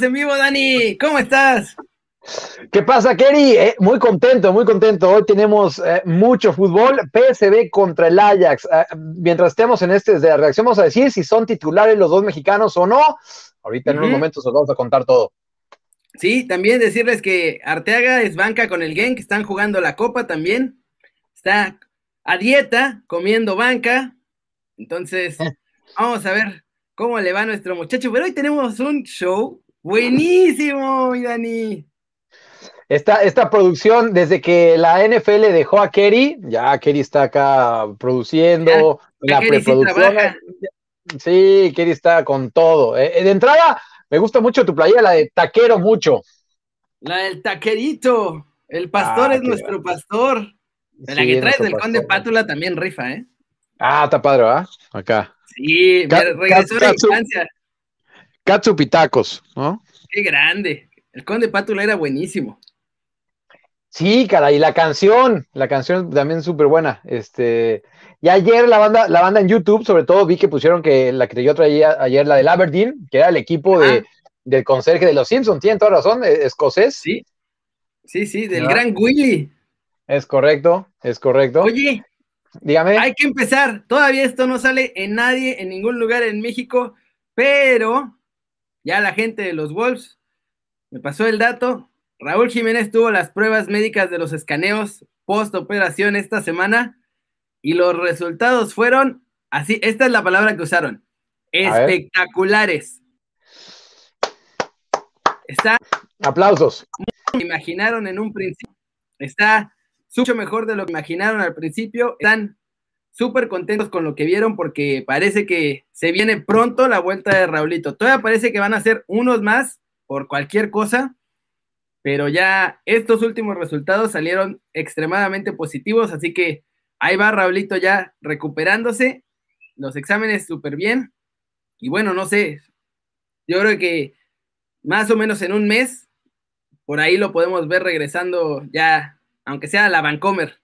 En vivo, Dani. ¿Cómo estás? ¿Qué pasa, Kerry? Eh, muy contento, muy contento. Hoy tenemos eh, mucho fútbol. PSV contra el Ajax. Eh, mientras estemos en este de la reacción, vamos a decir si son titulares los dos mexicanos o no. Ahorita en unos momentos os vamos a contar todo. Sí, también decirles que Arteaga es banca con el Genk, están jugando la Copa también. Está a dieta, comiendo banca. Entonces, vamos a ver cómo le va a nuestro muchacho. Pero hoy tenemos un show buenísimo, Dani. Esta, esta producción, desde que la NFL dejó a Kerry, ya Kerry está acá produciendo, la preproducción. Sí, Kerry está con todo. Eh, eh, de entrada, me gusta mucho tu playera, la de taquero mucho. La del taquerito. El pastor ah, es nuestro pastor. la que traes del conde Pátula también rifa, ¿eh? Ah, está padre, ¿ah? Acá. Sí, regresó a la infancia. Katsu Pitacos, ¿no? Qué grande. El conde Pátula era buenísimo. Sí, cara, y la canción, la canción también súper buena. Este, y ayer la banda, la banda en YouTube, sobre todo, vi que pusieron que la que yo traía ayer, la del Aberdeen, que era el equipo de, del conserje de los Simpsons, tienen toda razón, eh, escocés. Sí, sí, sí, del gran Willy. Es correcto, es correcto. Oye, dígame. Hay que empezar. Todavía esto no sale en nadie, en ningún lugar en México, pero ya la gente de los Wolves me pasó el dato Raúl Jiménez tuvo las pruebas médicas de los escaneos post operación esta semana y los resultados fueron así, esta es la palabra que usaron, espectaculares. Está aplausos. Imaginaron en un principio. Está mucho mejor de lo que imaginaron al principio. Están súper contentos con lo que vieron porque parece que se viene pronto la vuelta de Raulito. Todavía parece que van a ser unos más por cualquier cosa, pero ya estos últimos resultados salieron extremadamente positivos, así que ahí va Raulito ya recuperándose, los exámenes súper bien, y bueno, no sé, yo creo que más o menos en un mes, por ahí lo podemos ver regresando ya, aunque sea a la Vancomer.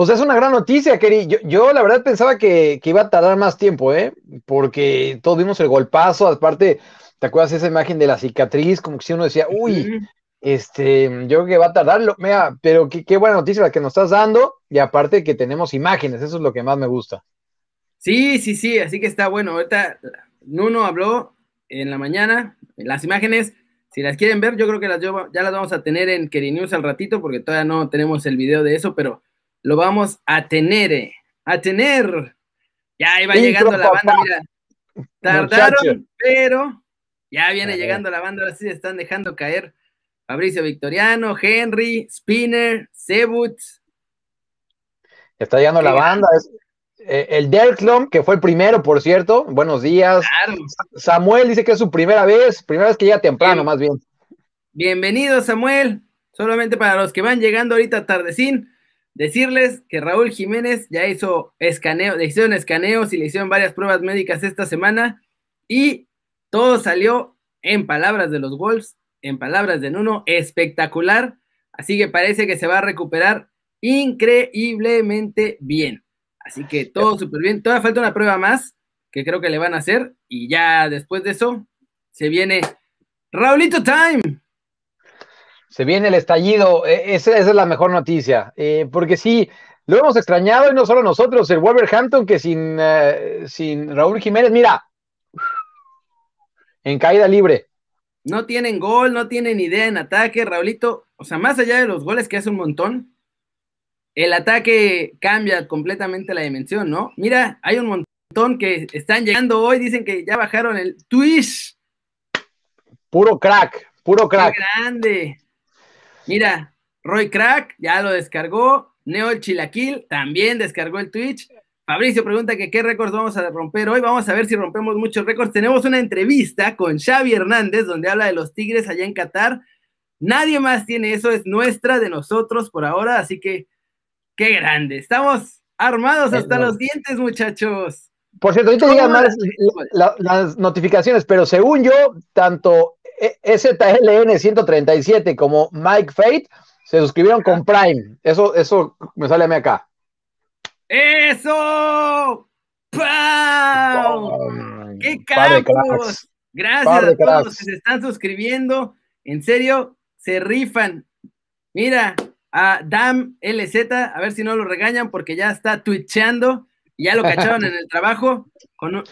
Pues es una gran noticia, Keri. Yo, la verdad pensaba que, que, iba a tardar más tiempo, ¿eh? Porque todos vimos el golpazo, aparte ¿Te acuerdas esa imagen de la cicatriz? Como que si uno decía, uy, este, yo creo que va a tardarlo, mira, pero qué, buena noticia la que nos estás dando, y aparte que tenemos imágenes, eso es lo que más me gusta. Sí, sí, sí, así que está bueno. Ahorita Nuno habló en la mañana, las imágenes, si las quieren ver, yo creo que las, ya las vamos a tener en Keri News al ratito, porque todavía no tenemos el video de eso, pero lo vamos a tener, eh, a tener. Ya iba llegando la banda, mira. Tardaron, pero ya viene llegando la banda, ahora sí se están dejando caer Fabricio Victoriano, Henry, Spinner, Sebut. Está llegando la banda. Eh, el Derklom, que fue el primero, por cierto. Buenos días. Samuel dice que es su primera vez, primera vez que llega temprano, más bien. Bienvenido, Samuel. Solamente para los que van llegando ahorita tardecín, decirles que Raúl Jiménez ya hizo escaneo, le hicieron escaneos y le hicieron varias pruebas médicas esta semana y todo salió en palabras de los Wolves, en palabras de Nuno, espectacular. Así que parece que se va a recuperar increíblemente bien. Así que todo súper bien. Todavía falta una prueba más que creo que le van a hacer. Y ya después de eso se viene Raulito Time. Se viene el estallido. E, esa, es la mejor noticia. Eh, porque sí, lo hemos extrañado y no solo nosotros, el Wolverhampton que sin, eh, sin Raúl Jiménez, mira, en caída libre. No tienen gol, no tienen idea en ataque, Raulito. O sea, más allá de los goles que hace un montón, el ataque cambia completamente la dimensión, ¿no? Mira, hay un montón que están llegando hoy, dicen que ya bajaron el Twitch. Puro crack, puro crack. Qué grande. Mira, Roy Crack ya lo descargó. Neo el Chilaquil también descargó el Twitch. Fabricio pregunta que qué récords vamos a romper hoy. Vamos a ver si rompemos muchos récords. Tenemos una entrevista con Xavi Hernández donde habla de los Tigres allá en Qatar. Nadie más tiene eso, es nuestra de nosotros por ahora, así que qué grande. Estamos armados hasta los dientes, muchachos. Por cierto, ahorita digan más las notificaciones, pero según yo, tanto STLN 137 como Mike Fate se suscribieron con Prime. Eso, eso me sale a mí acá. ¡Eso! ¡Pau! ¡Qué campos! Gracias a todos los que se están suscribiendo. En serio, se rifan. Mira, a Dam LZ, a ver si no lo regañan porque ya está twitchando. Ya lo cacharon en el trabajo con,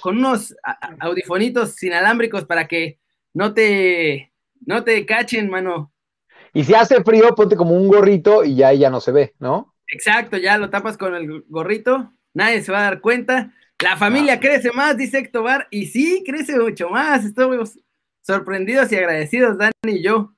con, unos audifonitos inalámbricos para que no te, no te cachen, mano. Y si hace frío, ponte como un gorrito y ya ya no se ve, ¿no? Exacto, ya lo tapas con el gorrito, nadie se va a dar cuenta. La familia ah. crece más, dice Ectobar, y sí, crece mucho más. Estamos sorprendidos y agradecidos, Dani y yo.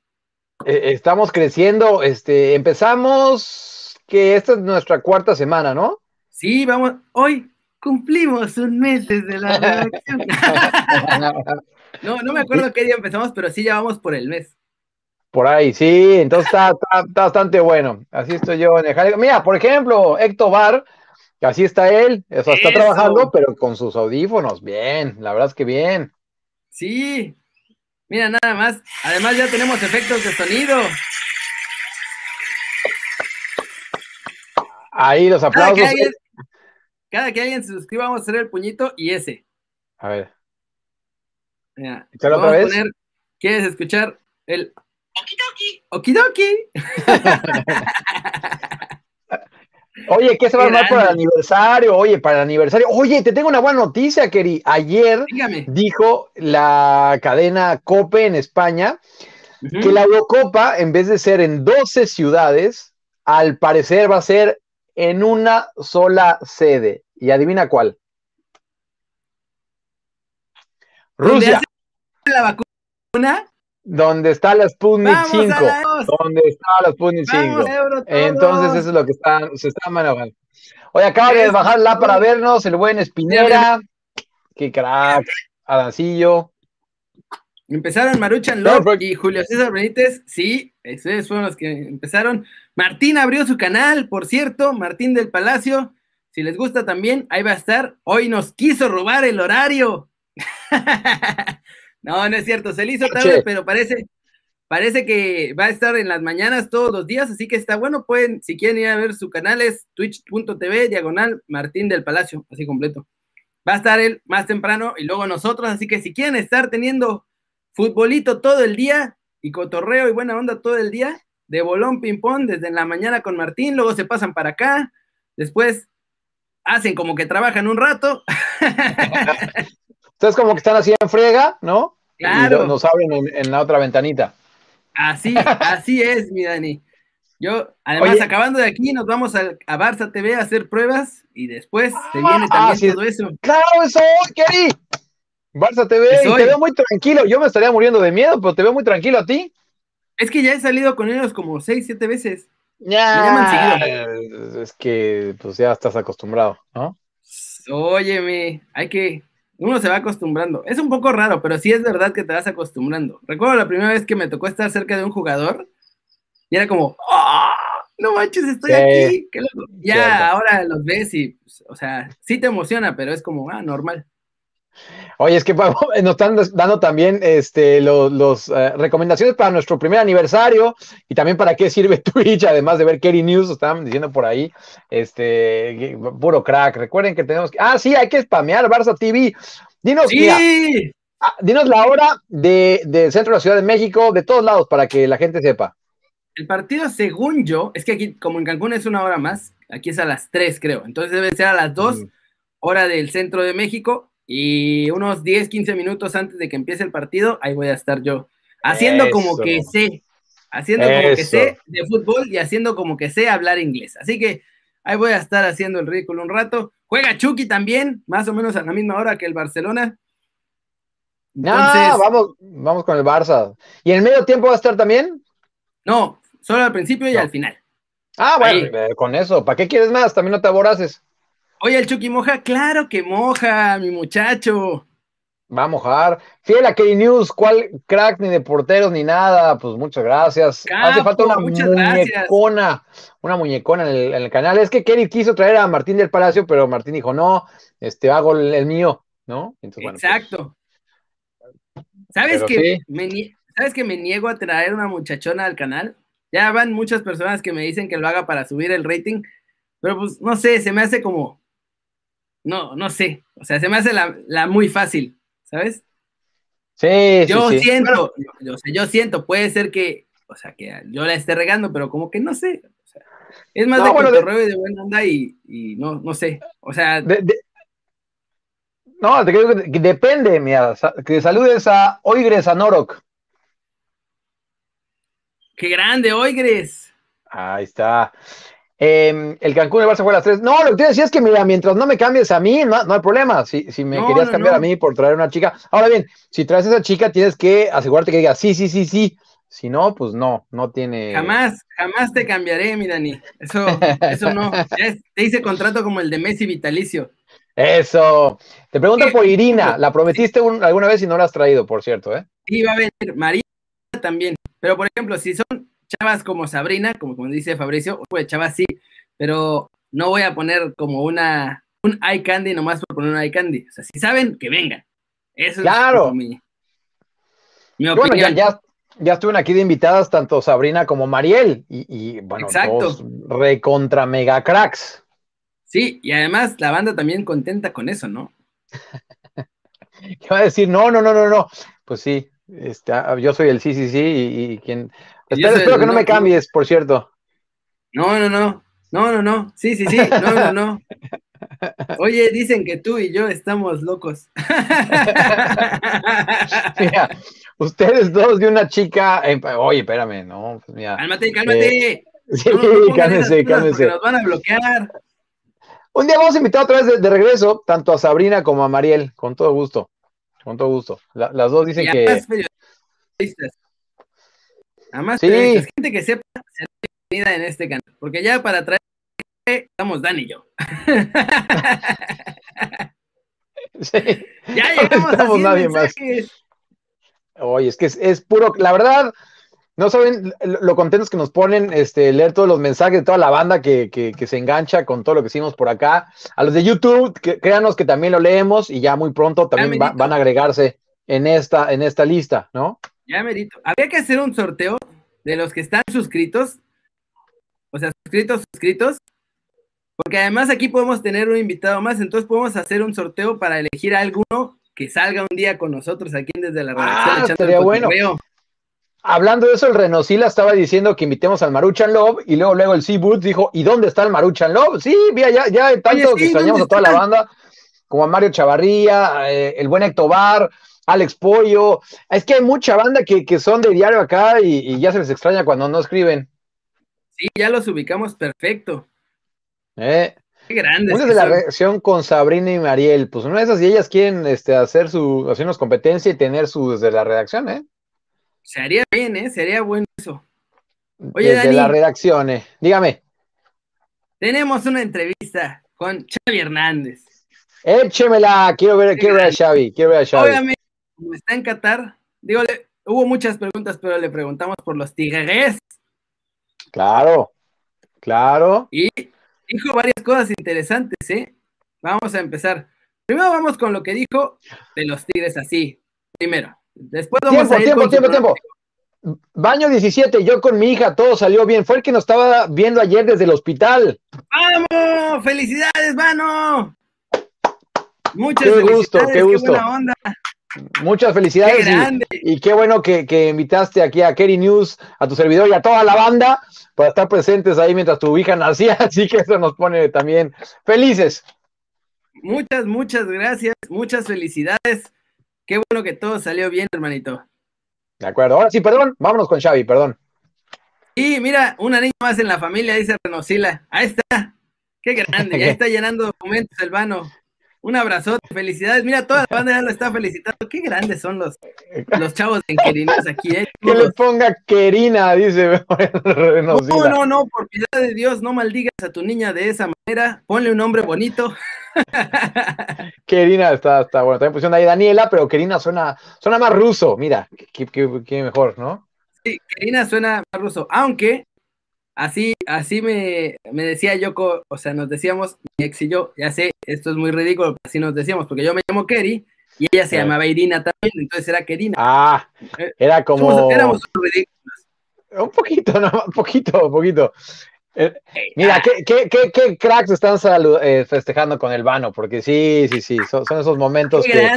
Eh, estamos creciendo, este, empezamos que esta es nuestra cuarta semana, ¿no? Sí, vamos, hoy cumplimos un mes desde la redacción. no, no me acuerdo qué día empezamos, pero sí ya vamos por el mes. Por ahí, sí, entonces está, bastante bueno. Así estoy yo en el Mira, por ejemplo, Héctor Bar, así está él, o sea, está trabajando, pero con sus audífonos. Bien, la verdad es que bien. Sí, mira, nada más. Además, ya tenemos efectos de sonido. Ahí los aplausos. Cada que alguien se suscriba, vamos a hacer el puñito y ese. A ver. Mira, vamos a poner, ¿quieres escuchar el okidoki? Okidoki. Oye, ¿qué se va a armar para el aniversario? Oye, para el aniversario. Oye, te tengo una buena noticia, Keri. Ayer dijo la cadena COPE en España que la Eurocopa, en vez de ser en 12 ciudades, al parecer va a ser en una sola sede. Y adivina cuál. Rusia. La vacuna? Donde está la Sputnik 5. Donde está la Sputnik 5. Entonces eso es lo que están, se está manejando. Oye, acaba de bajar la para vernos, el buen Espinera. Qué crack. Adancillo. Empezaron Maruchan Love y Julio César Benítez, sí, esos fueron los que empezaron. Martín abrió su canal, por cierto, Martín del Palacio, si les gusta también, ahí va a estar. Hoy nos quiso robar el horario. no, no es cierto, se le hizo tarde, pero parece, parece que va a estar en las mañanas todos los días, así que está bueno, pueden, si quieren ir a ver su canal, es twitch.tv, diagonal, Martín del Palacio, así completo. Va a estar él más temprano y luego nosotros, así que si quieren estar teniendo futbolito todo el día y cotorreo y buena onda todo el día, de bolón ping-pong desde la mañana con Martín, luego se pasan para acá, después hacen como que trabajan un rato. Ustedes como que están así en friega, ¿no? Claro. Y nos abren en, la otra ventanita. Así, así es, mi Dani. Yo, además, acabando de aquí, nos vamos a, Barça TV a hacer pruebas y después te viene ah, también todo eso. Claro, eso, Keri. Barça TV, y te veo muy tranquilo. Yo me estaría muriendo de miedo, pero te veo muy tranquilo a ti. Es que ya he salido con ellos como seis, siete veces. Ya. Es que pues ya estás acostumbrado, ¿no? Óyeme, hay que. Uno se va acostumbrando. Es un poco raro, pero sí es verdad que te vas acostumbrando. Recuerdo la primera vez que me tocó estar cerca de un jugador y era como, ¡Oh, no manches, estoy aquí! Ya ahora los ves y, pues, o sea, sí te emociona, pero es como, ah, normal. Oye, es que nos están dando también este, los, eh, recomendaciones para nuestro primer aniversario y también para qué sirve Twitch, además de ver Kerry News, estaban diciendo por ahí, este, puro crack. Recuerden que tenemos que, ah, sí, hay que spamear Barça TV. Dinos, ah, dinos la hora de, del centro de la Ciudad de México, de todos lados, para que la gente sepa. El partido, según yo, es que aquí, como en Cancún es una hora más, aquí es a las 3, creo. Entonces debe ser a las 2, hora del centro de México y unos 10, 15 minutos antes de que empiece el partido, ahí voy a estar yo, haciendo como que sé, haciendo como que sé de fútbol y haciendo como que sé hablar inglés. Así que ahí voy a estar haciendo el ridículo un rato. Juega Chucky también, más o menos a la misma hora que el Barcelona. no, vamos, vamos con el Barça. ¿Y en el medio tiempo va a estar también? No, solo al principio y al final. Ah, bueno, eh, con eso. ¿Para qué quieres más? También no te aboraces. Oye, el Chucky moja, claro que moja, mi muchacho. Va a mojar. Fiel a K-News, ¿cuál crack ni de porteros ni nada? Pues muchas gracias. Hace falta una muñecona, una muñecona en el, canal. Es que Kerry quiso traer a Martín del Palacio, pero Martín dijo, no, este, hago el, mío, ¿no? Pues, Exacto. ¿Sabes que, me, ¿Sabes que me niego a traer una muchachona al canal? Ya van muchas personas que me dicen que lo haga para subir el rating, pero pues no sé, se me hace como, no, no sé. O sea, se me hace la, muy fácil, ¿sabes? Sí, yo sí, sí. siento, yo, yo siento, puede ser que, o sea, que yo la esté regando, pero como que no sé. O sea, es más No, de bueno, cotorreo y de buena onda y, y no, no sé. O sea, De- de- no, te creo que depende, mira, que saludes a Oigres Anorok. qué grande, Oigres. Ahí está. Eh, el Cancún el Barça fue a las tres. No, lo que te iba a decir es que, mira, mientras no me cambies a mí, no, no hay problema. Si, si me No, querías cambiar no. a mí por traer una chica. Ahora bien, si traes a esa chica, tienes que asegurarte que diga sí, sí, sí, sí. Si no, pues no, no tiene. Jamás, jamás te cambiaré, mi Dani. Eso, eso no. Es- te hice contrato como el de Messi vitalicio. Eso. Te pregunto ¿Qué? por Irina. La prometiste un- alguna vez y no la has traído, por cierto, ¿eh? Y va a venir María también. Pero, por ejemplo, si son chavas como Sabrina, como, como dice Fabricio, pues chavas sí, pero no voy a poner como una un eye candy nomás por poner un eye candy. O sea, si saben, que vengan. Eso Claro. es como mi, mi Bueno, ya, opinión. ya, ya estuvieron aquí de invitadas tanto Sabrina como Mariel. Y, y, bueno, Exacto. dos recontra mega cracks. Sí, y además la banda también contenta con eso, ¿no? ¿Qué va a decir? No, no, no, no, no. Pues sí, este, ah, yo soy el sí, sí, sí, y, y quien... Espero, espero que no me cambies, por cierto. No, no, no. No, no, no. Sí, sí, sí. No, no, no. Oye, dicen que tú y yo estamos locos. Mira, ustedes dos de una chica... eh, oye, espérame, no, pues mira. cálmate, cálmate. Sí, No, cálmense, cálmense. Nos van a bloquear. Un día vamos a invitar otra vez de, de regreso, tanto a Sabrina como a Mariel, con todo gusto. Con todo gusto. La- las dos dicen Y que... periodistas. Además, Sí. gente que sepa ser bienvenida en este canal. Porque ya para traer estamos Dan y yo. Sí. Ya No llegamos a 100 nadie más. Oye, es que es, es puro, la verdad, no saben lo, lo contentos que nos ponen este, leer todos los mensajes de toda la banda que, que- que se engancha con todo lo que hicimos por acá. A los de YouTube, que, créanos que también lo leemos y ya muy pronto también va- van a agregarse en esta, en esta lista, ¿no? Ya merito. Habría que hacer un sorteo de los que están suscritos. O sea, suscritos, suscritos. Porque además aquí podemos tener un invitado más. Entonces podemos hacer un sorteo para elegir a alguno que salga un día con nosotros aquí desde la redacción. Ah, estaría bueno. Hablando de eso, el Renosila estaba diciendo que invitemos al Maruchan Love y luego, luego el Seaboot dijo, ¿y dónde está el Maruchan Love? Sí, mira, ya, ya tanto Oye, sí, que extrañamos a ¿dónde toda la banda, como a Mario Chavarría, eh, el buen Ectobar, Alex Pollo. Es que hay mucha banda que, que son de diario acá y, y ya se les extraña cuando no escriben. Sí, ya los ubicamos perfecto. ¿eh? Qué grandes. Una de la reacción con Sabrina y Mariel, pues una de esas y ellas quieren este, hacer su, hacernos competencia y tener su desde la redacción, ¿eh? Se haría bien, ¿eh? Sería bueno eso. Oye, desde Dani. la redacción, ¿eh? Dígame. Tenemos una entrevista con Xavi Hernández. Échemela, quiero ver, quiero ver a Xavi, quiero ver a Xavi. Obviamente, como está en Qatar, digo, le- hubo muchas preguntas, pero le preguntamos por los tigres Claro, claro. y dijo varias cosas interesantes, ¿eh? Vamos a empezar. Primero vamos con lo que dijo de los tigres así. Primero. Después vamos Tiempo, a ir tiempo, con tiempo, tiempo. Baño 17, yo con mi hija, todo salió bien. Fue el que nos estaba viendo ayer desde el hospital. ¡Vamos! ¡Felicidades, mano! Muchas Qué felicidades, gusto, qué gusto. buena onda, Muchas qué felicidades y, grande. y qué bueno que, que invitaste aquí a Kerry News, a tu servidor y a toda la banda para estar presentes ahí mientras tu hija nacía. Así que eso nos pone también felices. Muchas, muchas gracias, muchas felicidades. Qué bueno que todo salió bien, hermanito. De acuerdo. Ahora sí, perdón. Vámonos con Xavi, perdón. Y mira, una niña más en la familia, dice Renosila. Ahí está. Qué grande, ya está llenando documentos el vano. Un abrazote, felicidades. Mira, toda la banda ya lo está felicitando. Qué grandes son los, los chavos de Inquilinos aquí, ¿eh? Que le ponga Kerina, dice No, Renosila. no, no, por piedad de Dios, no maldigas a tu niña de esa manera. Ponle un nombre bonito. Kerina está, está bueno. También pusieron ahí Daniela, pero Kerina suena, suena más ruso. Mira, qué, qué- qué mejor, ¿no? Sí, Karina suena más ruso, aunque así, así me, me decía Yoko, o sea, nos decíamos, mi ex y yo, ya sé, esto es muy ridículo, así nos decíamos, porque yo me llamo Keri y ella se llamaba Irina también, entonces era Kerina. Ah, Eh, era como. Somos- éramos ridículos. Un poquito, no, un poquito, un poquito. Eh, mira, Ah, qué, qué, qué, qué cracks están eh, festejando con el vano, porque sí, sí, sí, son, son esos momentos que,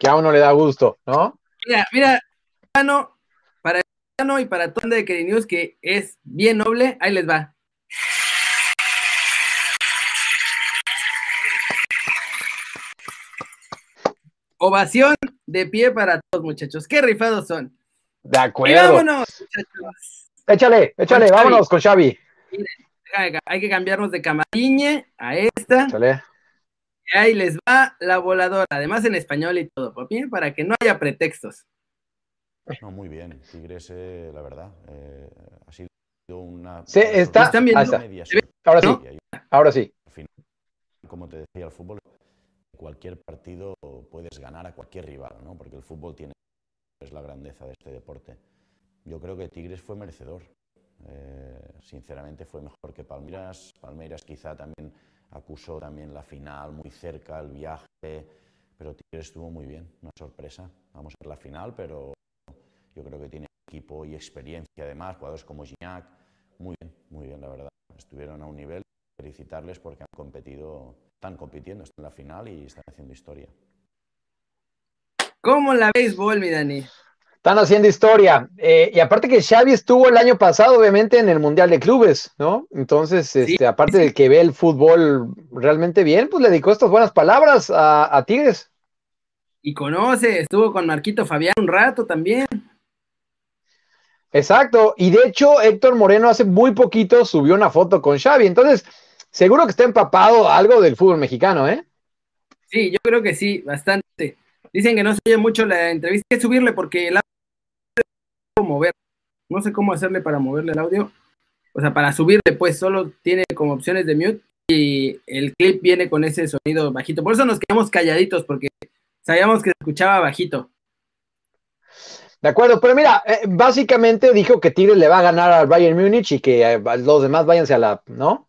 que a uno le da gusto, ¿no? Mira, mira, el y para todo de Keri News, que es bien noble, ahí les va. Ovación de pie para todos, muchachos. Qué rifados son. De acuerdo. vámonos, muchachos. Échale, échale, vámonos con Xavi. hay que cambiarnos de camariñe a esta. Échale. Y ahí les va la voladora, además en español y todo, para que no haya pretextos. No, muy bien. Tigres, eh, la verdad, eh, ha sido una. Sí, está. ¿Están viendo? Ahora sí. Ahora sí. Como te decía, el fútbol cualquier partido puedes ganar a cualquier rival, ¿no? porque el fútbol tiene es la grandeza de este deporte. Yo creo que Tigres fue merecedor. Eh, sinceramente fue mejor que Palmeiras. Palmeiras quizá también acusó también la final muy cerca, el viaje, pero Tigres estuvo muy bien, una sorpresa. Vamos a ver la final, pero yo creo que tiene equipo y experiencia además, jugadores como Gignac, muy bien, muy bien la verdad. Estuvieron a un nivel, felicitarles porque han competido están compitiendo, están en la final y están haciendo historia. ¿Cómo la béisbol, mi Dani? Están haciendo historia. Eh, y aparte que Xavi estuvo el año pasado, obviamente, en el Mundial de Clubes, ¿no? Entonces, este, aparte de que ve el fútbol realmente bien, pues le dedicó estas buenas palabras a, a Tigres. Y conoce, estuvo con Marquito Fabián un rato también. Exacto, y de hecho Héctor Moreno hace muy poquito subió una foto con Xavi, entonces seguro que está empapado algo del fútbol mexicano, ¿eh? Sí, yo creo que sí, bastante. Dicen que no se oye mucho la entrevista, hay que subirle porque el audio mover. No sé cómo hacerle para moverle el audio. O sea, para subirle, pues solo tiene como opciones de mute y el clip viene con ese sonido bajito. Por eso nos quedamos calladitos, porque sabíamos que se escuchaba bajito. De acuerdo, pero mira, eh, básicamente dijo que Tigres le va a ganar al Bayern Múnich y que eh, los demás váyanse a la, ¿no?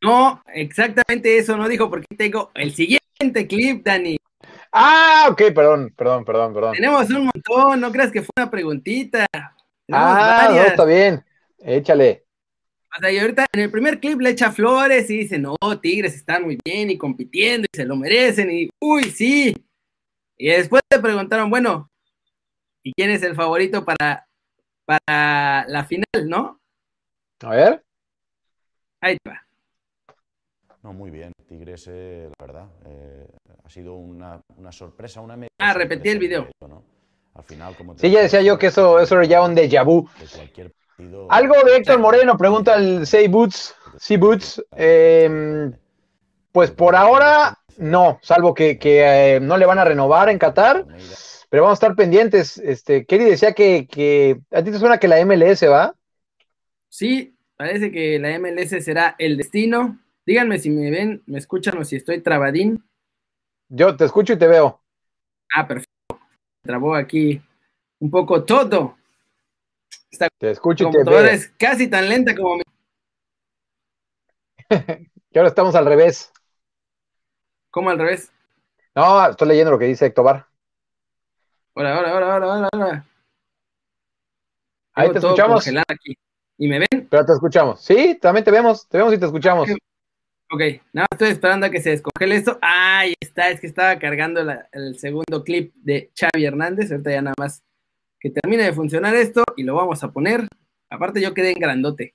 No, exactamente eso no dijo, porque tengo el siguiente clip, Dani. Ah, ok, perdón, perdón, perdón, perdón. Tenemos un montón, no creas que fue una preguntita. ah, no, está bien, échale. O sea, y ahorita en el primer clip le echa flores y dice, no, Tigres están muy bien y compitiendo y se lo merecen y, uy, sí. Y después le preguntaron, bueno, ¿y quién es el favorito para, para la final, no? A ver. Ahí va. No, muy bien. Tigres, eh, la verdad, eh, ha sido una, sorpresa, una Ah, repetí el video. Al final, como sí, ya decía yo que eso, eso era ya un déjà vu. Algo de Héctor Moreno, pregunta el Say Boots, C Boots. Em, pues por ahora no, salvo que, eh, no le van a renovar en Qatar, pero vamos a estar pendientes. Este, Kelly decía que, que a ti te suena que la MLS va. Sí, parece que la MLS será el destino. Díganme si me ven, me escuchan o si estoy trabadín. Yo te escucho y te veo. Ah, perfecto. Trabó aquí un poco todo. te escucho y te veo. es casi tan lenta como mi. y ahora estamos al revés. ¿Cómo al revés? No, estoy leyendo lo que dice Héctor Bar. Hola, hola, hola, hola, hola, Ahí te escuchamos. Aquí. ¿Y me ven? Pero te escuchamos. Sí, también te vemos, te vemos y te escuchamos. Ok, nada, estoy esperando a que se descongele esto. Ahí está, es que estaba cargando el segundo clip de Xavi Hernández. Ahorita ya nada más que termine de funcionar esto y lo vamos a poner. Aparte, yo quedé en grandote.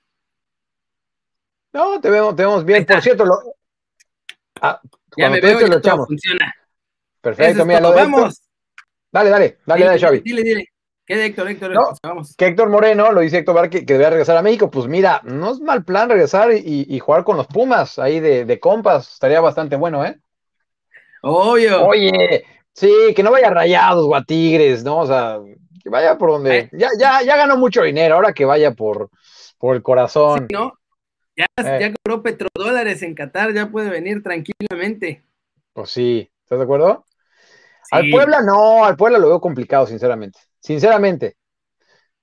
No, te vemos, te vemos bien. Por cierto, lo... Ah, ya me veo y todo funciona. Perfecto, mira, lo vamos. Dale, dale, dale, dale, Xavi. Dile, dile. ¿Qué Héctor? Héctor, vamos. Que Héctor Moreno lo dice Héctor Bar que, que debe regresar a México. Pues mira, no es mal plan regresar y, jugar con los Pumas ahí de, compas. Estaría bastante bueno, ¿eh? Obvio. Oye, sí, que no vaya rayados o a Tigres, ¿no? O sea, que vaya por donde. Ya, ya, ya ganó mucho dinero, ahora que vaya por, por el corazón. Sí, ¿no? Ya, eh. ya cobró petrodólares en Qatar, ya puede venir tranquilamente. Pues sí, ¿estás de acuerdo? Al Puebla no, al Puebla lo veo complicado, sinceramente. Sinceramente.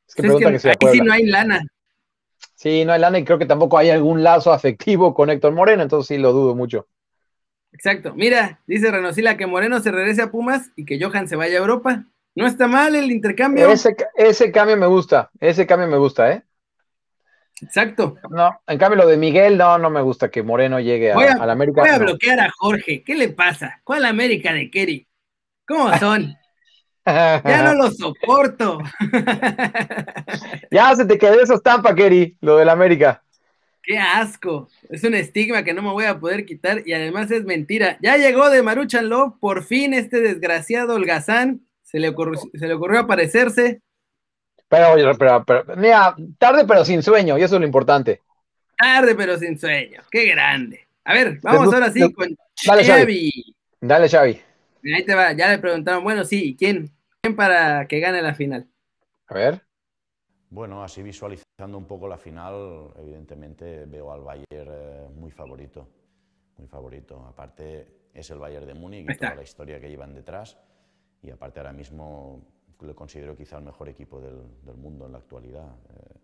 Es que, que, aquí sí no hay lana. Sí, no hay lana y creo que tampoco hay algún lazo afectivo con Héctor Moreno, entonces sí lo dudo mucho. Exacto. Mira, dice Renosila que Moreno se regrese a Pumas y que Johan se vaya a Europa. No está mal el intercambio. Ese, ese cambio me gusta, ese cambio me gusta, ¿eh? Exacto. No, en cambio lo de Miguel, no, no me gusta que Moreno llegue a, la América. Voy a bloquear a Jorge. ¿Qué le pasa? ¿Cuál América de Kerry? ¿Cómo son? Ya no lo soporto. ya se te quedó esa estampa, Kerry, lo del América. Qué asco. Es un estigma que no me voy a poder quitar y además es mentira. Ya llegó de Maruchan Love, por fin este desgraciado holgazán se le ocurrió, se le ocurrió aparecerse. Pero, pero, pero, mira, tarde pero sin sueño, y eso es lo importante. Tarde pero sin sueño, qué grande. A ver, vamos ahora sí con Dale, Xavi. Dale, Xavi. Ahí te va, ya le preguntaron, bueno, sí, ¿quién? ¿Quién para que gane la final? A ver. Bueno, así visualizando un poco la final, evidentemente veo al Bayern eh, muy favorito, muy favorito. Aparte es el Bayern de Múnich y toda la historia que llevan detrás y aparte ahora mismo lo considero quizá el mejor equipo del, mundo en la actualidad. Eh,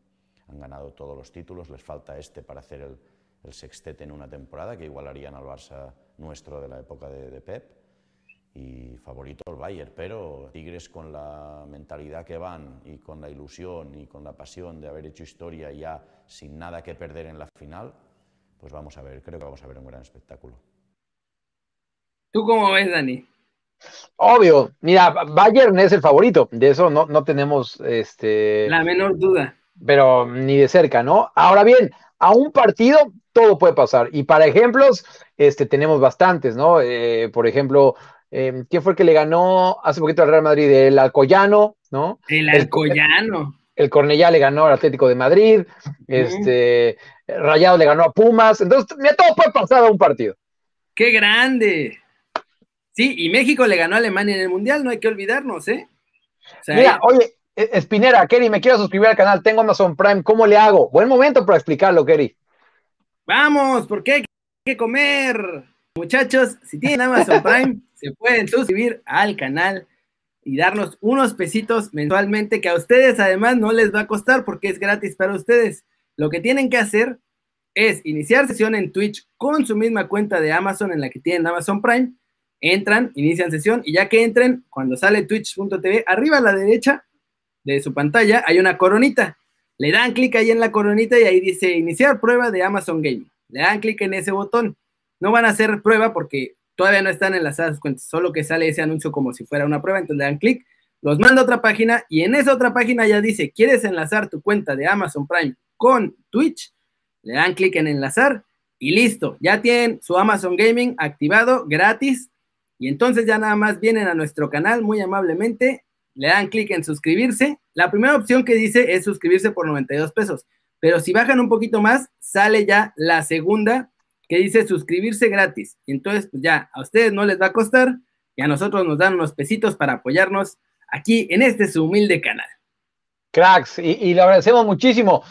han ganado todos los títulos, les falta este para hacer el, el sextete en una temporada que igualarían al Barça nuestro de la época de, Pep y favorito el Bayern, pero Tigres con la mentalidad que van y con la ilusión y con la pasión de haber hecho historia ya sin nada que perder en la final, pues vamos a ver, creo que vamos a ver un gran espectáculo. ¿Tú cómo ves, Dani? Obvio, mira, Bayern es el favorito, de eso no, no tenemos este... La menor duda. Pero ni de cerca, ¿no? Ahora bien, a un partido todo puede pasar. Y para ejemplos, este, tenemos bastantes, ¿no? Eh, por ejemplo, eh, ¿quién fue el que le ganó hace poquito al Real Madrid? El Alcoyano, ¿no? El Alcoyano. El, Cornellá le ganó al Atlético de Madrid, este, Rayado le ganó a Pumas. Entonces, mira, todo puede pasar a un partido. ¡Qué grande! Sí, y México le ganó a Alemania en el Mundial, no hay que olvidarnos, ¿eh? mira, oye, e, Espinera, Kerry, me quiero suscribir al canal, tengo Amazon Prime, ¿cómo le hago? Buen momento para explicarlo, Kerry. Vamos, porque hay que comer. Muchachos, si tienen Amazon Prime, se pueden suscribir al canal y darnos unos pesitos mensualmente que a ustedes además no les va a costar porque es gratis para ustedes. Lo que tienen que hacer es iniciar sesión en Twitch con su misma cuenta de Amazon en la que tienen Amazon Prime. Entran, inician sesión y ya que entren, cuando sale twitch.tv, arriba a la derecha de su pantalla hay una coronita. Le dan clic ahí en la coronita y ahí dice iniciar prueba de Amazon Gaming. Le dan clic en ese botón. No van a hacer prueba porque todavía no están enlazadas cuentas, solo que sale ese anuncio como si fuera una prueba, entonces le dan clic, los manda a otra página y en esa otra página ya dice, ¿quieres enlazar tu cuenta de Amazon Prime con Twitch? Le dan clic en enlazar y listo, ya tienen su Amazon Gaming activado gratis y entonces ya nada más vienen a nuestro canal muy amablemente, le dan clic en suscribirse. La primera opción que dice es suscribirse por 92 pesos, pero si bajan un poquito más, sale ya la segunda que dice suscribirse gratis. Entonces, pues ya a ustedes no les va a costar y a nosotros nos dan unos pesitos para apoyarnos aquí en este su humilde canal. Cracks, y, lo agradecemos muchísimo.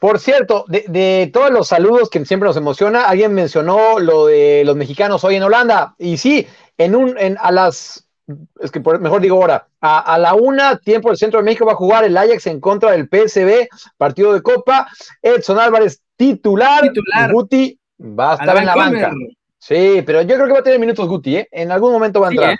Por cierto, de, todos los saludos que siempre nos emociona, alguien mencionó lo de los mexicanos hoy en Holanda. Y sí, en un, en, a las es que mejor digo ahora, a, la una, tiempo del centro de México va a jugar el Ajax en contra del PSB, partido de Copa, Edson Álvarez titular, titular. Guti va a estar en la banca. Sí, pero yo creo que va a tener minutos Guti, ¿eh? En algún momento va a entrar.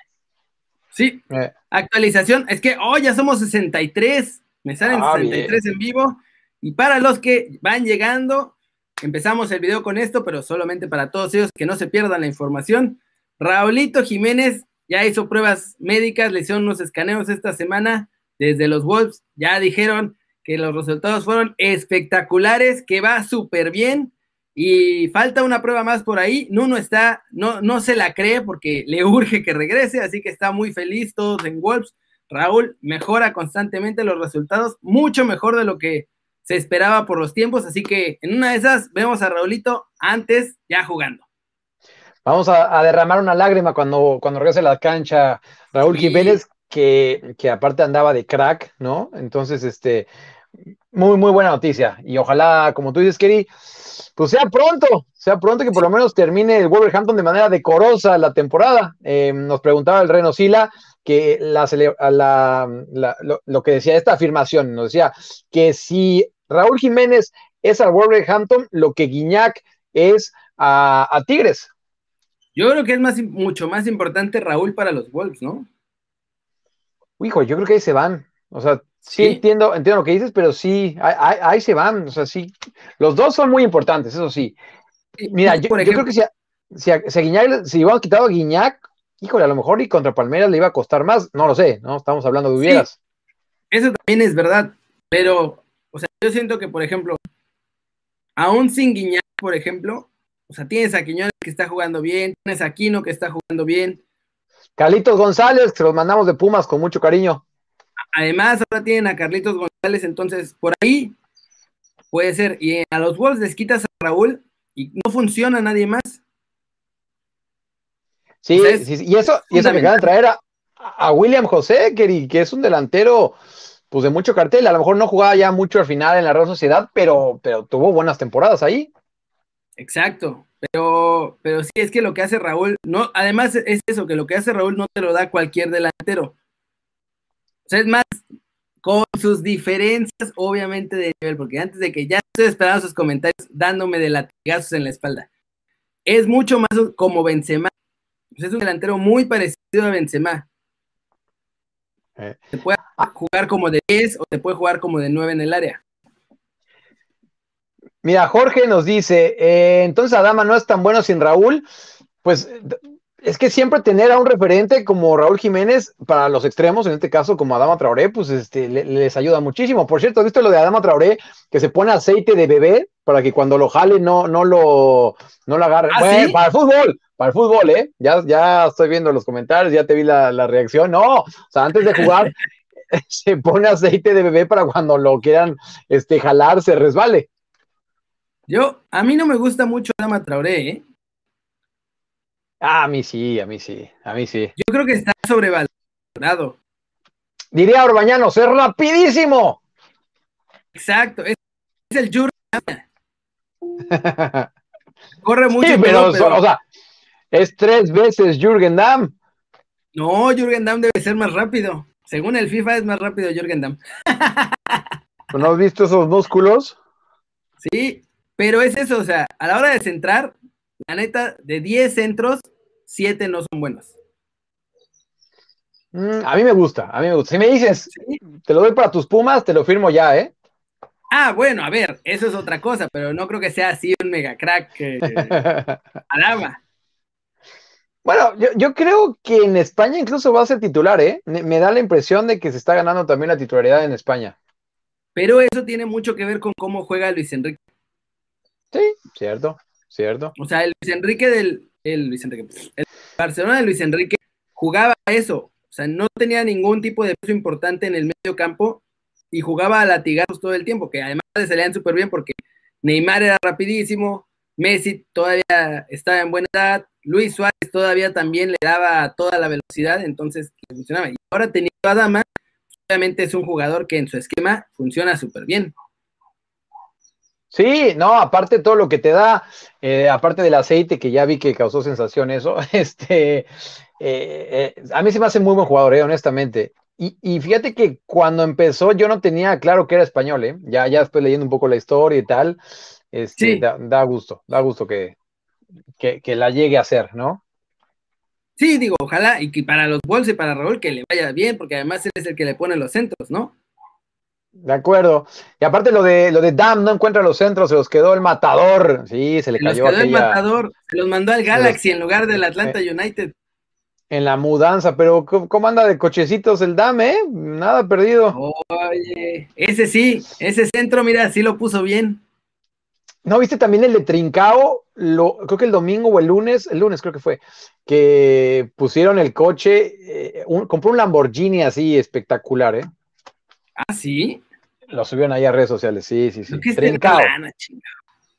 Sí, ¿eh? sí. actualización, es que hoy ya somos 63, me salen 63 ah, en vivo, y para los que van llegando, empezamos el video con esto, pero solamente para todos ellos que no se pierdan la información. Raulito Jiménez ya hizo pruebas médicas, le hicieron unos escaneos esta semana desde los Wolves, ya dijeron que los resultados fueron espectaculares, que va súper bien y falta una prueba más por ahí. Nuno está, no, no se la cree porque le urge que regrese, así que está muy feliz todos en Wolves. Raúl mejora constantemente los resultados, mucho mejor de lo que se esperaba por los tiempos, así que en una de esas vemos a Raulito antes ya jugando. Vamos a, derramar una lágrima cuando, cuando regrese a la cancha Raúl Jiménez, que, que, aparte andaba de crack, ¿no? Entonces, este, muy, muy buena noticia. Y ojalá, como tú dices, Kerry, pues sea pronto, sea pronto que por lo menos termine el Wolverhampton de manera decorosa la temporada. Eh, nos preguntaba el Reno Sila que la, la, lo, que decía esta afirmación, nos decía que si Raúl Jiménez es al Wolverhampton, lo que Guiñac es a, a Tigres. Yo creo que es más, mucho más importante Raúl para los Wolves, ¿no? Hijo, yo creo que ahí se van. O sea, sí, entiendo, entiendo lo que dices, pero sí, ahí, se van. O sea, sí. Los dos son muy importantes, eso sí. Mira, yo, creo que si, si, a, si, Guiñac, si quitado a Guiñac, híjole, a lo mejor y contra Palmeiras le iba a costar más, no lo sé, ¿no? Estamos hablando de hubieras. eso también es verdad, pero, o sea, yo siento que, por ejemplo, aún sin Guiñar, por ejemplo, o sea, tienes a Quiñones que está jugando bien, tienes a Aquino que está jugando bien. Carlitos González, que se los mandamos de Pumas con mucho cariño. Además, ahora tienen a Carlitos González, entonces por ahí puede ser. Y a los Wolves les quitas a Raúl y no funciona nadie más. Sí, y eso, y eso me acaba de traer a, William José, que, que, es un delantero pues de mucho cartel. A lo mejor no jugaba ya mucho al final en la Real Sociedad, pero, pero tuvo buenas temporadas ahí. Exacto, pero, pero sí es que lo que hace Raúl, no, además es eso, que lo que hace Raúl no te lo da cualquier delantero. O sea, es más, con sus diferencias, obviamente, de nivel, porque antes de que ya estoy esperando sus comentarios dándome de latigazos en la espalda. Es mucho más como Benzema. es un delantero muy parecido a Benzema. Eh. Te puede jugar como de 10 o te puede jugar como de 9 en el área. Mira, Jorge nos dice, eh, entonces Adama no es tan bueno sin Raúl. Pues es que siempre tener a un referente como Raúl Jiménez para los extremos, en este caso como Adama Traoré, pues este, les ayuda muchísimo. Por cierto, ¿has visto lo de Adama Traoré que se pone aceite de bebé para que cuando lo jale no, no, lo, no lo agarre? ¿Ah, bueno, para el fútbol, para el fútbol, ¿eh? Ya, ya estoy viendo los comentarios, ya te vi la, la reacción. No, o sea, antes de jugar se pone aceite de bebé para cuando lo quieran este, jalar, se resbale. Yo, a mí no me gusta mucho Adama Traoré, ¿eh? Ah, a mí sí, a mí sí, a mí sí. Yo creo que está sobrevalorado. Diría Orbañanos, es rapidísimo. Exacto, es, el Jurgen Corre mucho. Sí, pero, o sea, es tres veces Jürgen Damm. No, Jürgen Damm debe ser más rápido. Según el FIFA es más rápido Jürgen Damm. ¿No has visto esos músculos? Sí, pero es eso, o sea, a la hora de centrar, la neta, de 10 centros, 7 no son buenos. Mm, a mí me gusta, a mí me gusta. Si me dices, te lo doy para tus pumas, te lo firmo ya, ¿eh? Ah, bueno, a ver, eso es otra cosa, pero no creo que sea así un mega crack. Eh, alaba. Bueno, yo, creo que en España incluso va a ser titular, ¿eh? me da la impresión de que se está ganando también la titularidad en España. Pero eso tiene mucho que ver con cómo juega Luis Enrique. Sí, cierto, cierto. O sea, el Luis Enrique del el Luis Enrique, el Barcelona de Luis Enrique jugaba eso, o sea, no tenía ningún tipo de peso importante en el medio campo y jugaba a latigazos todo el tiempo, que además le salían súper bien porque Neymar era rapidísimo, Messi todavía estaba en buena edad, Luis Suárez todavía también le daba toda la velocidad, entonces funcionaba. Y ahora teniendo a Dama, obviamente es un jugador que en su esquema funciona súper bien. Sí, no, aparte todo lo que te da, eh, aparte del aceite, que ya vi que causó sensación eso, este, eh, eh, a mí se me hace muy buen jugador, honestamente. Y, fíjate que cuando empezó yo no tenía claro que era español, ¿eh? Ya, ya después leyendo un poco la historia y tal, este, da, gusto, da gusto que, que, la llegue a hacer, ¿no? Sí, digo, ojalá, y que para los Wolves y para Raúl que le vaya bien, porque además él es el que le pone los centros, ¿no? De acuerdo. Y aparte lo de lo de Dam no encuentra los centros, se los quedó el matador. Sí, se le cayó. Los quedó el matador, se los mandó al Galaxy en lugar del Atlanta United. En la mudanza, pero ¿cómo anda de cochecitos el Dam, eh? Nada perdido. Oye, ese sí, ese centro, mira, sí lo puso bien. ¿No viste también el de Trincao? Lo, creo que el domingo o el lunes, el lunes creo que fue, que pusieron el coche, eh, compró un Lamborghini así espectacular, ¿eh? Ah, sí. Lo subieron ahí a redes sociales, sí, sí, sí. Trincao.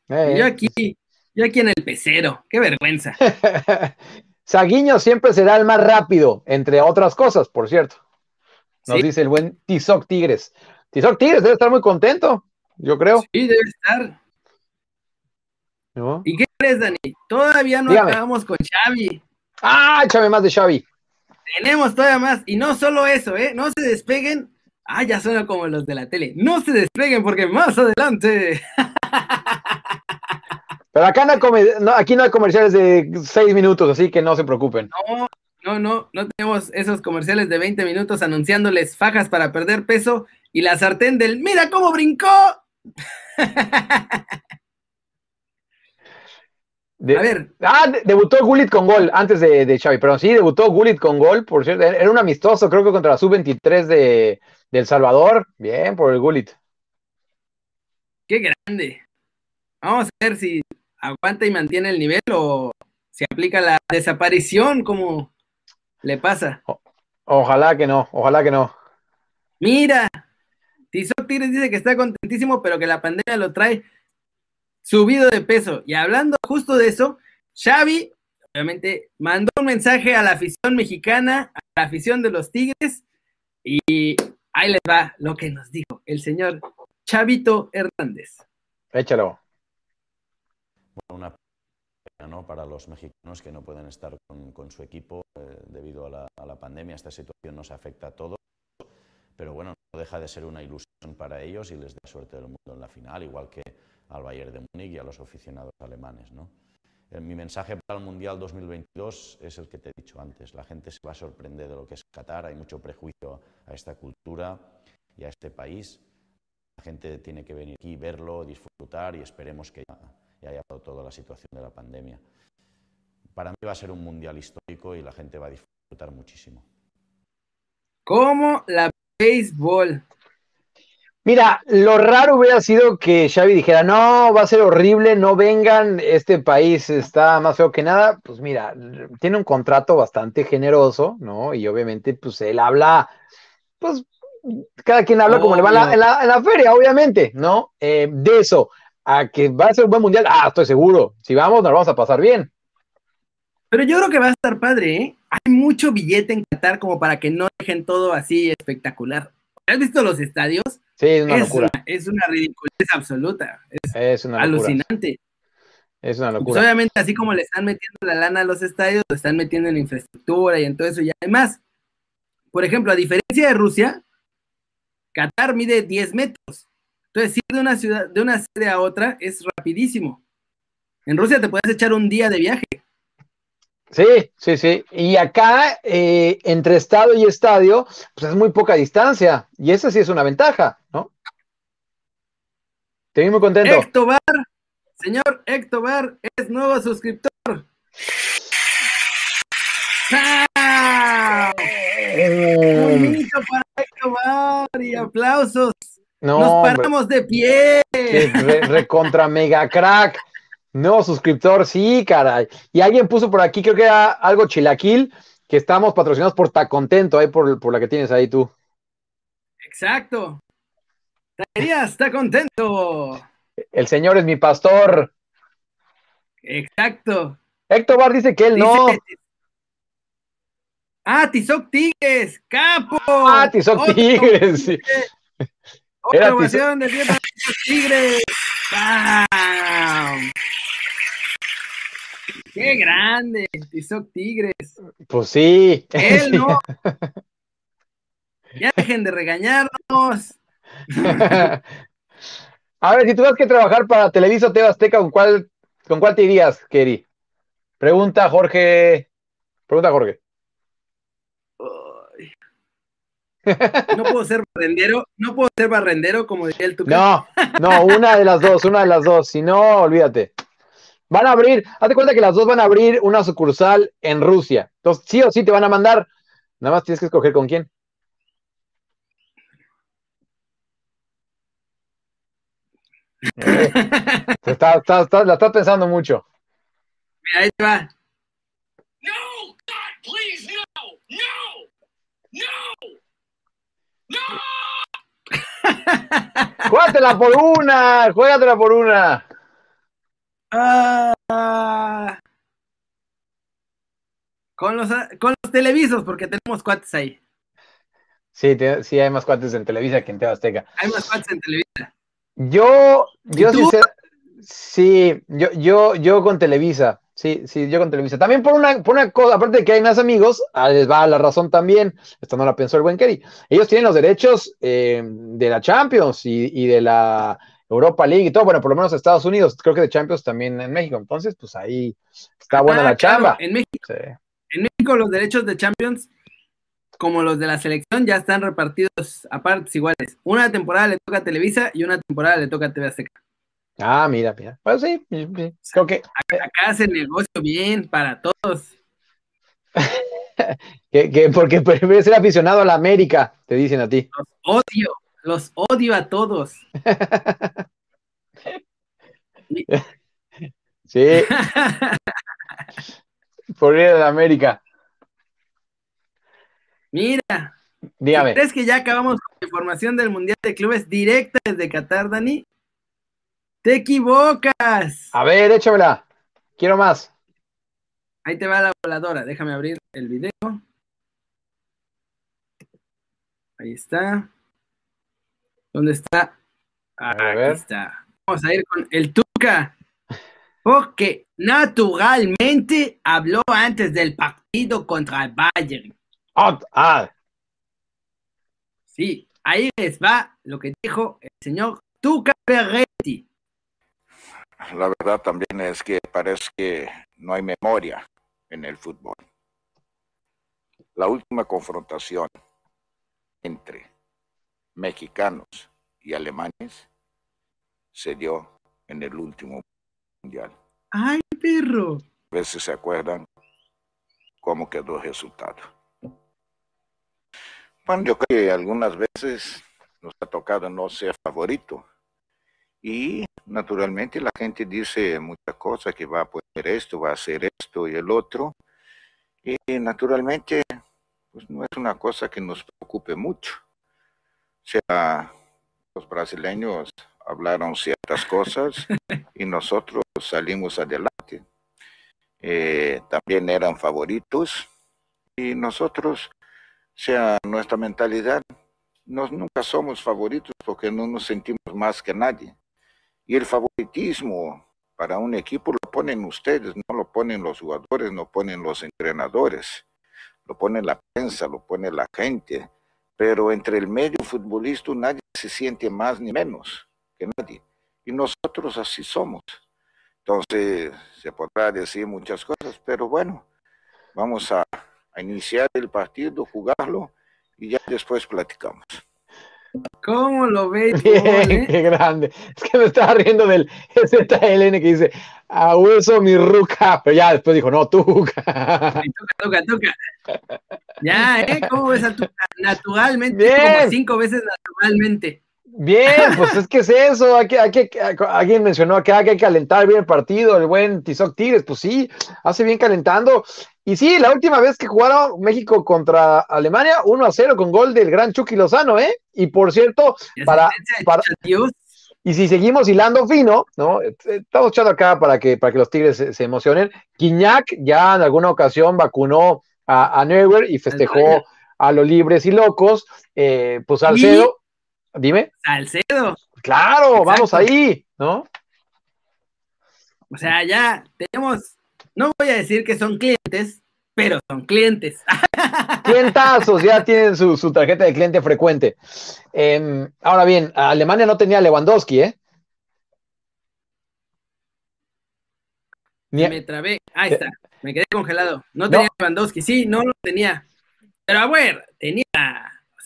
Eh, yo aquí, yo aquí en el pecero, qué vergüenza. Saguiño siempre será el más rápido, entre otras cosas, por cierto. Nos dice el buen Tizoc Tigres. Tizoc Tigres debe estar muy contento, yo creo. Sí, debe estar. ¿Y qué crees, Dani? Todavía no acabamos con Xavi. Ah, échame más de Xavi. Tenemos todavía más. Y no solo eso, ¿eh? No se despeguen Ah, ya suena como los de la tele. No se despeguen porque más adelante. Pero acá no, aquí no hay comerciales de seis minutos, así que no se preocupen. No, no, no, no tenemos esos comerciales de 20 minutos anunciándoles fajas para perder peso y la sartén del ¡Mira cómo brincó! De- A ver, Ah, de- debutó Gullit con gol antes de, de Xavi, pero sí, debutó Gullit con gol, por cierto. Era un amistoso, creo que contra la sub-23 de, de El Salvador. Bien, por el Gullit. qué grande. Vamos a ver si aguanta y mantiene el nivel o si aplica la desaparición como le pasa. Ojalá que no, ojalá que no. Mira, Tizoc Tigres dice que está contentísimo, pero que la pandemia lo trae subido de peso. Y hablando justo de eso, Xavi, obviamente, mandó un mensaje a la afición mexicana, a la afición de los Tigres, y ahí les va lo que nos dijo el señor Chavito Hernández. Échalo. Bueno, una pena ¿no? para los mexicanos que no pueden estar con, con su equipo eh, debido a la, a la pandemia. Esta situación nos afecta a todos, pero bueno, no deja de ser una ilusión para ellos y les da suerte del mundo en la final, igual que al Bayern de Múnich y a los aficionados alemanes. ¿no? Eh, Mi mensaje para el Mundial 2022 es el que te he dicho antes. La gente se va a sorprender de lo que es Qatar, hay mucho prejuicio a esta cultura y a este país. La gente tiene que venir aquí, verlo, disfrutar y esperemos que ya, ya haya pasado toda la situación de la pandemia. Para mí va a ser un mundial histórico y la gente va a disfrutar muchísimo. Como la béisbol. Mira, lo raro hubiera sido que Xavi dijera, no, va a ser horrible, no vengan, este país está más feo que nada. Pues mira, tiene un contrato bastante generoso, ¿no? Y obviamente, pues él habla, pues cada quien habla como le va en la, en la- en la feria, obviamente, ¿no? Eh, de eso, a que va a ser un buen mundial, ah, estoy seguro. Si vamos, nos vamos a pasar bien. Pero yo creo que va a estar padre, ¿eh? Hay mucho billete en Qatar como para que no dejen todo así espectacular. ¿Has visto los estadios? Sí, es una es, locura. una, es una ridiculez absoluta. Es Es una locura. alucinante. Es una Pues locura. obviamente, así como le están metiendo la lana a los estadios, lo están metiendo en la infraestructura y en todo eso. Y además, por ejemplo, a diferencia de Rusia, Qatar mide 10 metros. Entonces, ir de una ciudad, de una sede a otra es rapidísimo. En Rusia te puedes echar un día de viaje. Sí, sí, sí. Y acá, eh, entre estadio y estadio, pues es muy poca distancia. Y esa sí es una ventaja, ¿no? Te vi muy contento. Héctor Bar, señor Héctor Bar, es nuevo suscriptor. ¡Ah! Mm, Bonito para Héctor Bar y aplausos. no, Nos hombre, paramos de pie. re- recontra mega crack. No, suscriptor, sí, caray. Y alguien puso por aquí, creo que era algo chilaquil, que estamos patrocinados por Tacontento, ahí por, por la que tienes ahí tú. Exacto. Taquerías está contento. El señor es mi pastor. Exacto. Héctor Bar dice que él Dice- no. Ah, Tizoc Tigres, capo. Ah, Tizoc Otro- Tigres. sí. Otra Era ovación de Tizoc Tigres. ¡Bam! ¡Qué grande! Tizoc Tigres. Pues sí. Él no. Ya dejen de regañarnos. A ver, si tuvieras que trabajar para Televisa o TV Azteca, ¿con cuál, ¿con cuál te irías, Keri? Pregunta Jorge. Pregunta Jorge. No puedo ser barrendero, no puedo ser barrendero como decía el Tuca. No, no, una de las dos, una de las dos. Si no, olvídate. Van a abrir, hazte cuenta que las dos van a abrir una sucursal en Rusia. Entonces, sí o sí te van a mandar. Nada más tienes que escoger con quién. Te está- está- está- la estás pensando mucho. Mira, ahí te va. No, God, please, no, no, no, no. Juégatela por una, juégatela por una. Ah. Con los, con los televisos, porque tenemos cuates ahí. Sí, te- sí, hay más cuates en Televisa que en TV Azteca. Hay más cuates en Televisa. Yo, yo sincer- sí, yo, yo, yo con Televisa, sí, sí, yo con Televisa. También por una, por una cosa, aparte de que hay más amigos, ah, les va la razón también, esto no la pensó el buen Kerry, ellos tienen los derechos eh, de la Champions y, y de la Europa League y todo, bueno, por lo menos Estados Unidos, creo que de Champions también en México, entonces, pues ahí está buena Ah, la claro, chamba. En México, Sí. en México los derechos de Champions, como los de la selección, ya están repartidos a partes iguales. Una temporada le toca a Televisa y una temporada le toca a TV Azteca. Ah, mira, mira. Pues sí, sí, sí. creo que, Acá hace el negocio bien para todos. que, que porque prefiere ser aficionado a la América, te dicen a ti. Los odio, los odio a todos. Sí, por ir a la América. Mira, Dígame. ¿crees que ya acabamos con la información del Mundial de Clubes directa desde Qatar, Dani? Te equivocas. A ver, échamela. Quiero más. Ahí te va la voladora. Déjame abrir el video. Ahí está. ¿Dónde está? Ah. Aquí está. Vamos a ir con el Tuca. Porque naturalmente habló antes del partido contra el Bayern. Ah, ah, Sí, ahí les va lo que dijo el señor Tuca Ferretti. La verdad también es que parece que no hay memoria en el fútbol. La última confrontación entre mexicanos y alemanes se dio en el último mundial. Ay, perro. A veces se acuerdan cómo quedó el resultado. Bueno, yo creo que algunas veces nos ha tocado no ser favorito. Y naturalmente la gente dice muchas cosas, que va a poner esto, va a hacer esto y el otro. Y naturalmente, pues no es una cosa que nos preocupe mucho. O sea, los brasileños hablaron ciertas cosas y nosotros salimos adelante. Eh, también eran favoritos y nosotros, o sea, nuestra mentalidad, nos, nunca somos favoritos porque no nos sentimos más que nadie. Y el favoritismo para un equipo lo ponen ustedes, no lo ponen los jugadores, no ponen los entrenadores, lo pone la prensa, lo pone la gente. Pero entre el medio futbolista nadie se siente más ni menos que nadie. Y nosotros así somos. Entonces, se podrá decir muchas cosas, pero bueno, vamos a, a iniciar el partido, jugarlo y ya después platicamos. ¿Cómo lo ves? bien, eh? qué grande. Es que me estaba riendo del ZLN que dice, a hueso mi ruca, pero ya después dijo, no, tuca. Toca, toca, toca. Ya, ¿eh? ¿Cómo ves a tu naturalmente? Bien. Como cinco veces naturalmente. Bien, pues es que es eso. Hay que, hay que, alguien mencionó acá que hay que calentar bien el partido. El buen Tizoc Tigres, pues sí, hace bien calentando. Y sí, la última vez que jugaron México contra Alemania, 1 a 0 con gol del gran Chucky Lozano, ¿eh? Y por cierto, para, para- y si seguimos hilando fino, ¿no? Estamos echando acá para que, para que los Tigres se, se emocionen. Quiñac ya en alguna ocasión vacunó a, a Neuer y festejó a los libres y locos. Eh, pues Salcedo, dime. Salcedo. Claro, vamos ahí, ¿no? O sea, ya tenemos, no voy a decir que son clientes, pero son clientes. Clientazos, ya tienen su, su tarjeta de cliente frecuente. Em, ahora bien, Alemania no tenía Lewandowski, ¿eh? Me trabé. Ahí está. Me quedé congelado. No tenía Lewandowski. Sí, no lo tenía. Pero a ver, tenía,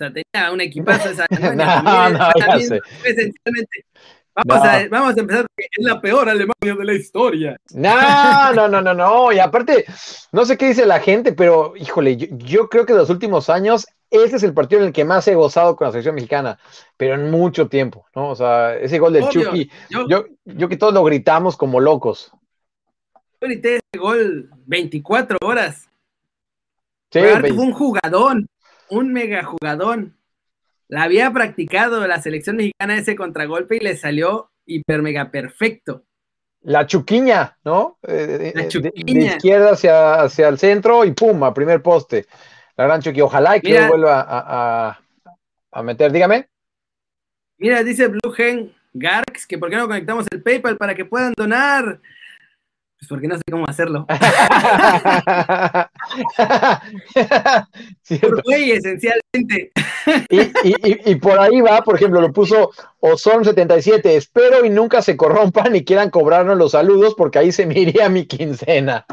sea, tenía un equipazo esa No, también, no, ya también, sé. esencialmente. Vamos, No. a, vamos a empezar porque es la peor Alemania de la historia. No, no, no, no, no. Y aparte, no sé qué dice la gente, pero híjole, yo, yo creo que en los últimos años, ese es el partido en el que más he gozado con la selección mexicana, pero en mucho tiempo, ¿no? O sea, ese gol del Obvio. Chucky, Yo, yo, yo que todos lo gritamos como locos. grité ese gol 24 horas. Sí, Aparte, ve- fue un jugadón, un mega jugadón. La había practicado la selección mexicana ese contragolpe y le salió hiper mega perfecto. la chuquiña, ¿no? Eh, La de, chuquiña. de izquierda hacia, hacia el centro y pum, a primer poste. La gran Chucky. Ojalá y que Mira. lo vuelva a, a- a meter. Dígame. Mira, dice Blue Gen Garx que por qué no conectamos el PayPal para que puedan donar. Pues porque no sé cómo hacerlo. Cierto. Por güey, esencialmente. Y, y- y- y por ahí va, por ejemplo, lo puso Ozon77. Espero y nunca se corrompan y quieran cobrarnos los saludos porque ahí se me iría mi quincena.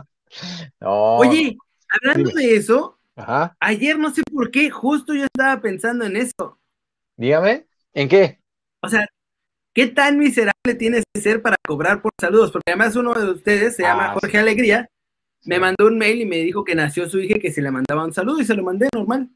No. Oye, hablando Dime. de eso, Ajá. ayer no sé por qué, justo yo estaba pensando en eso. Dígame. ¿En qué? O sea, ¿qué tan miserable tienes que ser para cobrar por saludos? Porque además uno de ustedes se llama Ah, Jorge sí. Alegría, me mandó un mail y me dijo que nació su hija y que se le mandaba un saludo y se lo mandé normal.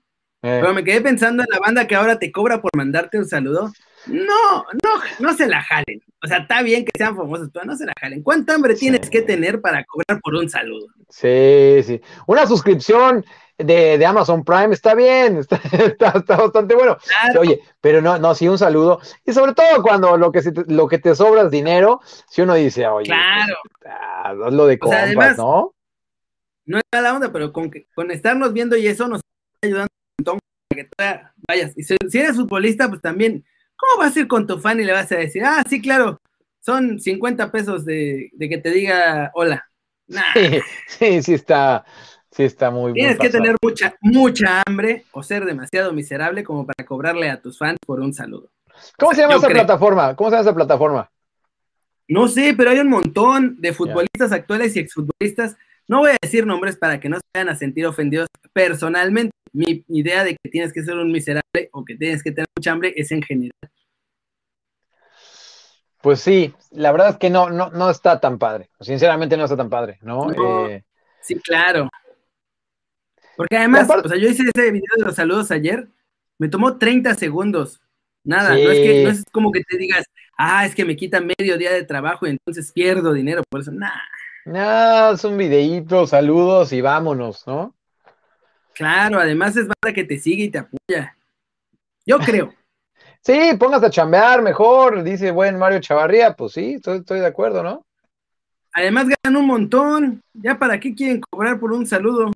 Eh, Pero me quedé pensando en la banda que ahora te cobra por mandarte un saludo. No, no, no se la jalen. O sea, está bien que sean famosos, pero no se la jalen. ¿Cuánta hambre tienes que tener para cobrar por un saludo? Sí, sí. Una suscripción de, de Amazon Prime está bien, está, está- está bastante bueno. Claro, Oye, pero no, no, sí, un saludo. Y sobre todo cuando lo que, se te, lo que te sobra es dinero, si uno dice, oye, claro. pues, ah, hazlo de compas, además- ¿no? No es la onda, pero con, que- con estarnos viendo y eso nos está ayudando un montón para que tú vayas. Y si, si eres futbolista, pues también, ¿cómo vas a ir con tu fan y le vas a decir, ah, sí, claro, son 50 pesos de, de que te diga hola? Nah, Sí, sí, sí está, sí está muy, muy tienes que tener mucha, mucha hambre o ser demasiado miserable como para cobrarle a tus fans por un saludo. ¿Cómo se llama esa creo. plataforma? ¿Cómo se llama esa plataforma? No sé, pero hay un montón de futbolistas actuales y exfutbolistas. No voy a decir nombres para que no se vayan a sentir ofendidos. Personalmente, mi idea de que tienes que ser un miserable o que tienes que tener mucha hambre es en general. Pues sí, la verdad es que no, no, no está tan padre. Sinceramente no está tan padre, ¿no? No. Eh, Sí, claro. Porque además, o sea, yo hice ese video de los saludos ayer, me tomó 30 segundos. Nada, Sí. no es que no es como que te digas, ah, es que me quita medio día de trabajo y entonces pierdo dinero por eso. Nah, no, es un videíto, saludos y vámonos, ¿no? claro, además es banda que te sigue y te apoya. Yo creo. Sí, póngase a chambear mejor, dice buen Mario Chavarría, pues sí, estoy, estoy de acuerdo, ¿no? Además ganan un montón. ¿Ya para qué quieren cobrar por un saludo?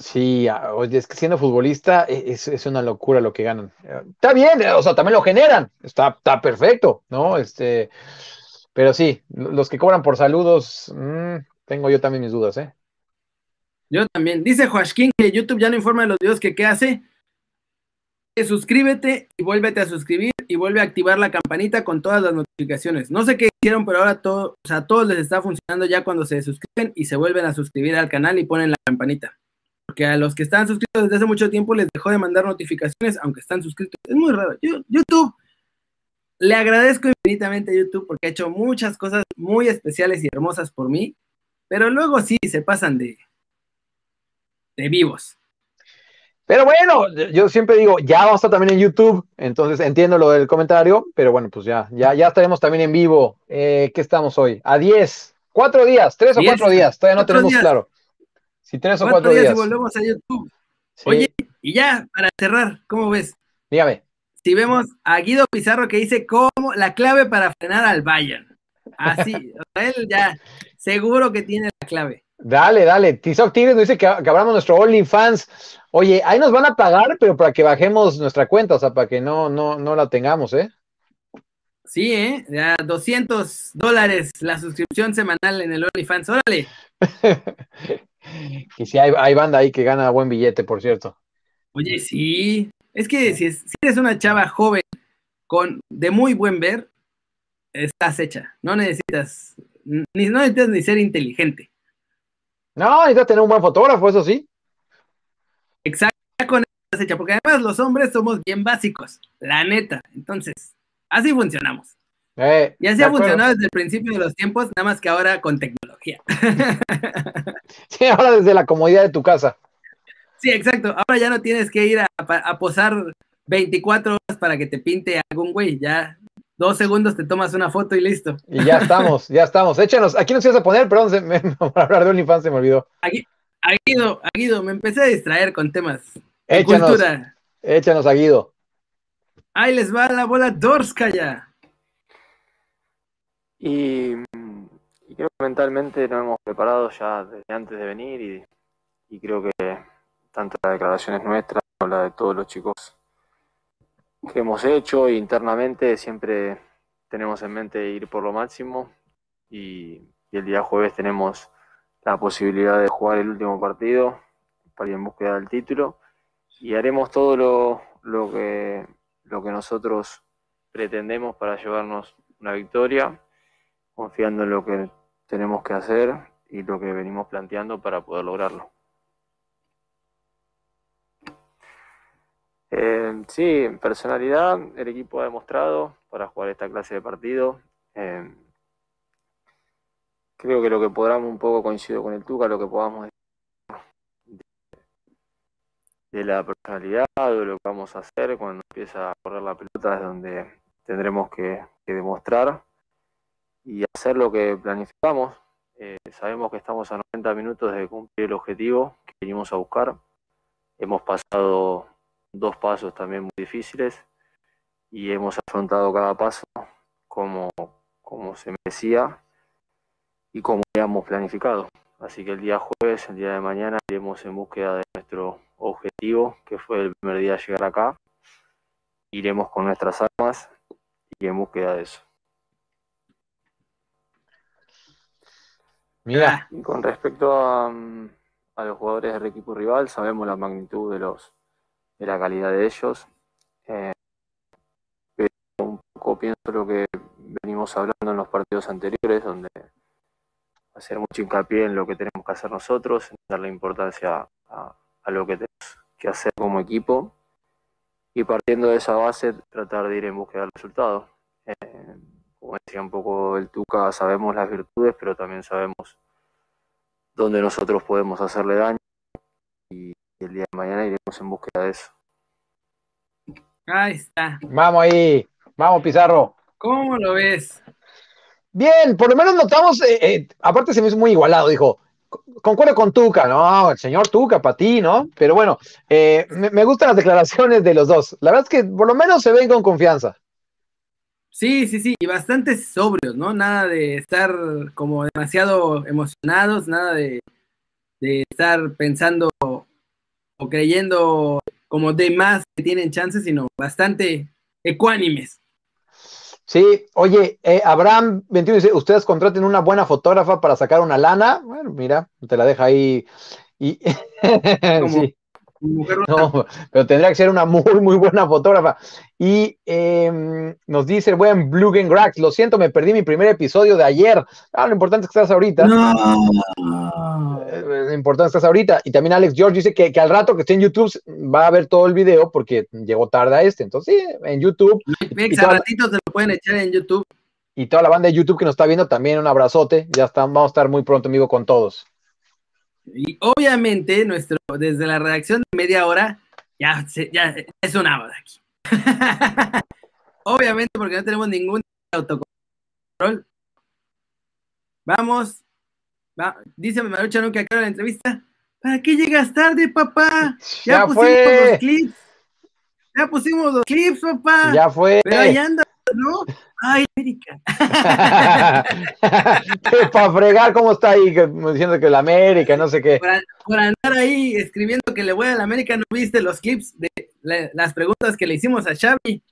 Sí, ah, oye, es que siendo futbolista e- es, es una locura lo que ganan. Eh, Está bien, eh, o sea, también lo generan, está, está perfecto, ¿no? Este, pero sí, lo- los que cobran por saludos, mm, tengo yo también mis dudas, ¿eh? Yo también. Dice Joaquín que YouTube ya no informa de los videos que qué hace. Que suscríbete y vuélvete a suscribir y vuelve a activar la campanita con todas las notificaciones. No sé qué hicieron, pero ahora todo, o sea, a todos les está funcionando ya cuando se suscriben y se vuelven a suscribir al canal y ponen la campanita. Porque a los que están suscritos desde hace mucho tiempo les dejó de mandar notificaciones, aunque están suscritos. Es muy raro. Yo- YouTube, le agradezco infinitamente a YouTube porque ha hecho muchas cosas muy especiales y hermosas por mí, pero luego sí se pasan de, de vivos. Pero bueno, yo siempre digo, ya vamos a estar también en YouTube, entonces entiendo lo del comentario, pero bueno, pues ya, ya, ya estaremos también en vivo. Eh, ¿Qué estamos hoy? A 10, cuatro días, tres o cuatro días, todavía no tenemos días. claro. Si tres o Cuatro días días. y volvemos a YouTube. Sí, Oye, y ya, para cerrar, ¿cómo ves? dígame. Si vemos a Guido Pizarro que dice cómo la clave para frenar al Bayern. Así, él ya seguro que tiene la clave. Dale, dale. Tizoc Tigres nos dice que, que abramos nuestro OnlyFans. Oye, ahí nos van a pagar, pero para que bajemos nuestra cuenta, o sea, para que no, no, no la tengamos, ¿eh? Sí, ¿eh? Ya 200 dólares la suscripción semanal en el OnlyFans. Órale. y si hay, hay banda ahí que gana buen billete, por cierto. Oye, sí. Es que si, es- si eres una chava joven con de muy buen ver, estás hecha. No necesitas ni, no necesitas ni ser inteligente. No, necesitas tener un buen fotógrafo, eso sí. Exacto, con eso estás hecha, porque además los hombres somos bien básicos, la neta. Entonces, así funcionamos. Eh, Y así de ha funcionado desde el principio de los tiempos, nada más que ahora con tecnología. Sí, ahora desde la comodidad de tu casa. Sí, exacto. Ahora ya no tienes que ir a, a posar 24 horas para que te pinte algún güey. Ya dos segundos te tomas una foto y listo. Y ya estamos, ya estamos. Échanos, aquí nos ibas a poner, perdón, se me, para hablar de OnlyFans se me olvidó. Aguido, Aguido, me empecé a distraer con temas de Échanos, cultura. échanos a Guido. Ahí les va la bola Dorskaya. Y, creo que mentalmente nos hemos preparado ya desde antes de venir y, y creo que tanto las declaraciones nuestras como la de todos los chicos que hemos hecho. E internamente siempre tenemos en mente ir por lo máximo. Y, y el día jueves tenemos la posibilidad de jugar el último partido para ir en búsqueda del título. Y haremos todo lo, lo que, lo que nosotros pretendemos para llevarnos una victoria confiando en lo que tenemos que hacer y lo que venimos planteando para poder lograrlo. Eh, sí, personalidad, el equipo ha demostrado para jugar esta clase de partido. Eh, creo que lo que podamos, un poco coincido con el Tuca, lo que podamos decir de, la personalidad, de lo que vamos a hacer cuando empieza a correr la pelota, es donde tendremos que demostrar y hacer lo que planificamos. Eh, sabemos que estamos a 90 minutos de cumplir el objetivo que venimos a buscar. Hemos pasado dos pasos también muy difíciles y hemos afrontado cada paso como, como se merecía y como habíamos planificado. Así que el día jueves, el día de mañana, iremos en búsqueda de nuestro objetivo, que fue el primer día llegar acá. Iremos con nuestras armas y en búsqueda de eso. Mira, Y con respecto a, mm, a los jugadores del equipo rival, sabemos la magnitud de los de la calidad de ellos. Eh, pero un poco pienso lo que venimos hablando en los partidos anteriores, donde hacer mucho hincapié en lo que tenemos que hacer nosotros, en darle importancia a, a lo que tenemos que hacer como equipo y partiendo de esa base tratar de ir en búsqueda del resultado. Eh, como decía un poco el Tuca, sabemos las virtudes, pero también sabemos dónde nosotros podemos hacerle daño y el día de mañana iremos en búsqueda de eso. Ahí está. vamos ahí, vamos Pizarro. ¿Cómo lo ves? Bien, por lo menos notamos, eh, eh, aparte se me hizo muy igualado, dijo, "Co- concuerdo con Tuca, no, el señor Tuca, para ti, ¿no? Pero bueno, eh, me, me gustan las declaraciones de los dos. La verdad es que por lo menos se ven con confianza. Sí, sí, sí, y bastante sobrios, ¿no? Nada de estar como demasiado emocionados, nada de, de estar pensando o creyendo como de más que tienen chances, sino bastante ecuánimes. Sí, oye, eh, Abraham 21 dice, ustedes contraten una buena fotógrafa para sacar una lana. Bueno, mira, te la deja ahí. Y, Como- sí. Mujer No, pero tendría que ser una muy, muy buena fotógrafa. Y em, nos dice el buen Blugen Grax, lo siento, me perdí mi primer episodio de ayer. Ah, lo importante es que estás ahorita. No. Eh, Lo importante es que estás ahorita. Y también Alex George dice que, que al rato que esté en YouTube va a ver todo el video porque llegó tarde a este. Entonces, sí, en YouTube. Mex, y a ratitos se lo pueden echar en YouTube. Y toda la banda de YouTube que nos está viendo, también un abrazote. Ya están, vamos a estar muy pronto, amigo, con todos. Y obviamente, nuestro, desde la redacción de media hora, ya, se- ya es una hora aquí. obviamente, porque no tenemos ningún autocontrol. Vamos. Va, dice Marucha nunca acaba la entrevista. ¿Para qué llegas tarde, papá? Ya, Ya pusimos fue. los clips. Ya pusimos los clips, papá. Ya fue. Pero ahí anda, ¿no? Ay, América. Para fregar, ¿cómo está ahí? Diciendo que la América, no sé qué. por, an- por andar ahí escribiendo que le voy a la América, no viste los clips de la- las preguntas que le hicimos a Xavi.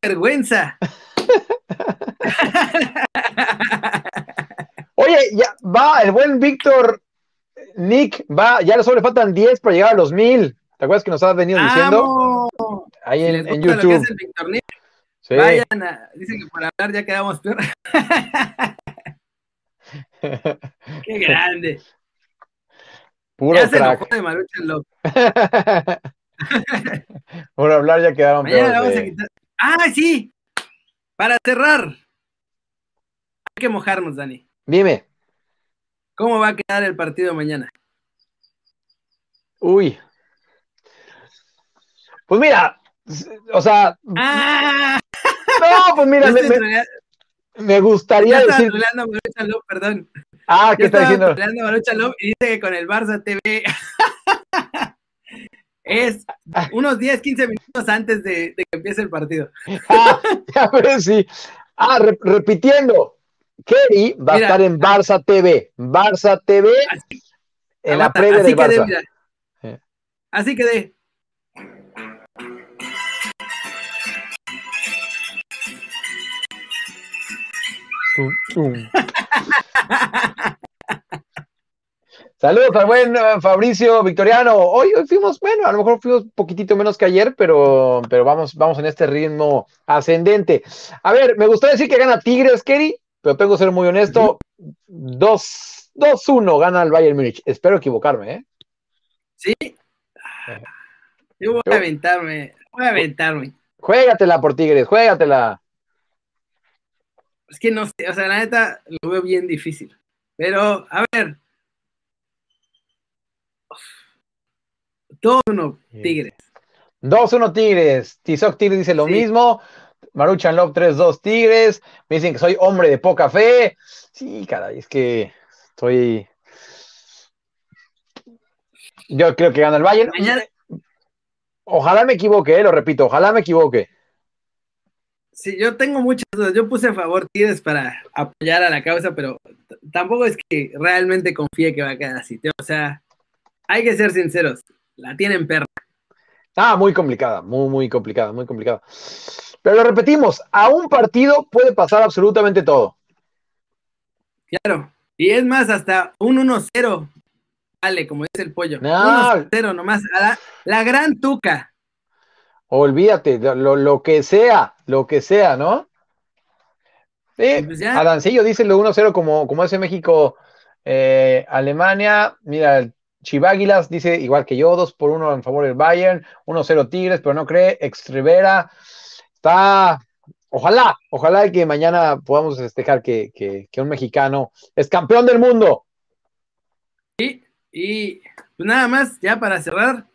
¡Qué vergüenza! Oye, ya va el buen Víctor Nick, va, ya solo le faltan 10 para llegar a los 1000. ¿Te acuerdas que nos has venido diciendo? Ahí en, gusta lo que YouTube. hace el Víctor Nick, Sí. vayan a, dicen que por hablar ya quedamos peor. ¡Qué grande! Puro ya se crack. enojó de Maruchan Love. Por hablar ya quedaron peor. le vamos a sí. quitar. ¡Ah, sí! Para cerrar, hay que mojarnos, Dani. Dime. ¿Cómo va a quedar el partido mañana? Uy. Pues mira, o sea, ¡Ah! No, pues mira, me, me- me gustaría ya decir. Love, perdón. Ah, ¿qué está diciendo? Love y dice que con el Barça TV es unos 10, 15 minutos antes de, de que empiece el partido. Ah, a ver si. Ah, re- repitiendo. Kerry va Mira. a estar en Barça TV. Barça TV Así, en la previa del quedé, Barça. mira. Eh. Así quedé. Saludos al buen eh, Fabricio Victoriano. Hoy, hoy fuimos, bueno, a lo mejor fuimos un poquitito menos que ayer, pero, pero vamos, vamos en este ritmo ascendente. A ver, me gustaría decir que gana Tigres, Kerry, pero tengo que ser muy honesto. 2 2-1 gana el Bayern Múnich. Espero equivocarme, ¿eh? ¿Sí? Yo voy a aventarme, voy a aventarme. Juégatela por Tigres, juégatela. Es que no sé, o sea, la neta lo veo bien difícil. Pero, a ver. Todo uno, Tigres. 2-1 Tigres. Tizoc Tigres dice lo Sí. mismo. Maruchan Love 3-2 Tigres. Me dicen que soy hombre de poca fe. Sí, caray, es que estoy. Yo creo que gana el Bayern. Mañana- Ojalá me equivoque, eh, lo repito, ojalá me equivoque. Sí, yo tengo muchas dudas. Yo puse a favor Tigres para apoyar a la causa, pero tampoco es que realmente confíe que va a quedar así. O sea, hay que ser sinceros. La tienen perra. Ah, muy complicada, muy, muy complicada, muy complicada. Pero lo repetimos, a un partido puede pasar absolutamente todo. Claro. Y es más, hasta un 1-0. Vale, como dice el pollo. No. 1-0 nomás. A la, la gran tuca. Olvídate, lo, lo que sea, lo que sea, ¿no? Sí, Pues ya. Adancillo dice lo 1-0 como, como hace México, eh, Alemania. Mira, Chiváguilas dice igual que yo, 2 por 1 en favor del Bayern, 1-0 Tigres, pero no cree. Ex Rivera está. Ojalá, ojalá que mañana podamos festejar que, que- que un mexicano es campeón del mundo. Y pues nada más, ya para cerrar,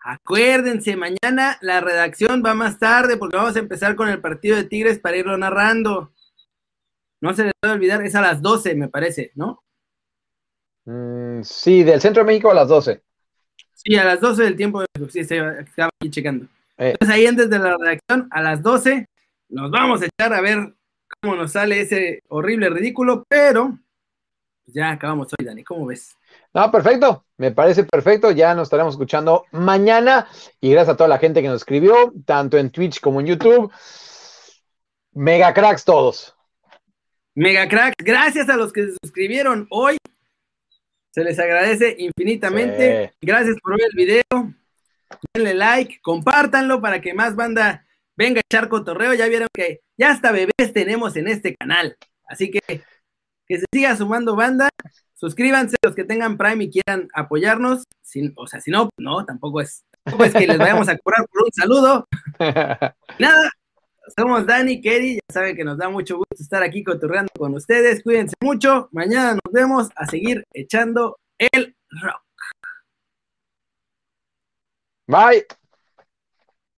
acuérdense, mañana la redacción va más tarde porque vamos a empezar con el partido de Tigres para irlo narrando. No se les puede olvidar, es a las 12, me parece, ¿no? Mm, sí, del centro de México a las 12. Sí, a las 12 del tiempo, sí, se- estaba aquí checando. Eh. Entonces ahí antes de la redacción, a las 12, nos vamos a echar a ver cómo nos sale ese horrible ridículo, pero ya acabamos hoy, Dani, ¿cómo ves? No, perfecto, me parece perfecto. Ya nos estaremos escuchando mañana. Y gracias a toda la gente que nos escribió, tanto en Twitch como en YouTube. Mega cracks todos. Mega crack, gracias a los que se suscribieron hoy. Se les agradece infinitamente. Gracias por ver el video. Denle like, compártanlo para que más banda venga a echar cotorreo. Ya vieron que ya hasta bebés tenemos en este canal. Así que que se siga sumando banda. Suscríbanse los que tengan Prime y quieran apoyarnos. Sin- o sea, si no, no, tampoco es, tampoco es que les vayamos a cobrar por un saludo. Nada, somos Dani, Kerry, ya saben que nos da mucho gusto estar aquí cotorreando con ustedes. Cuídense mucho. Mañana nos vemos a seguir echando el rock. Bye.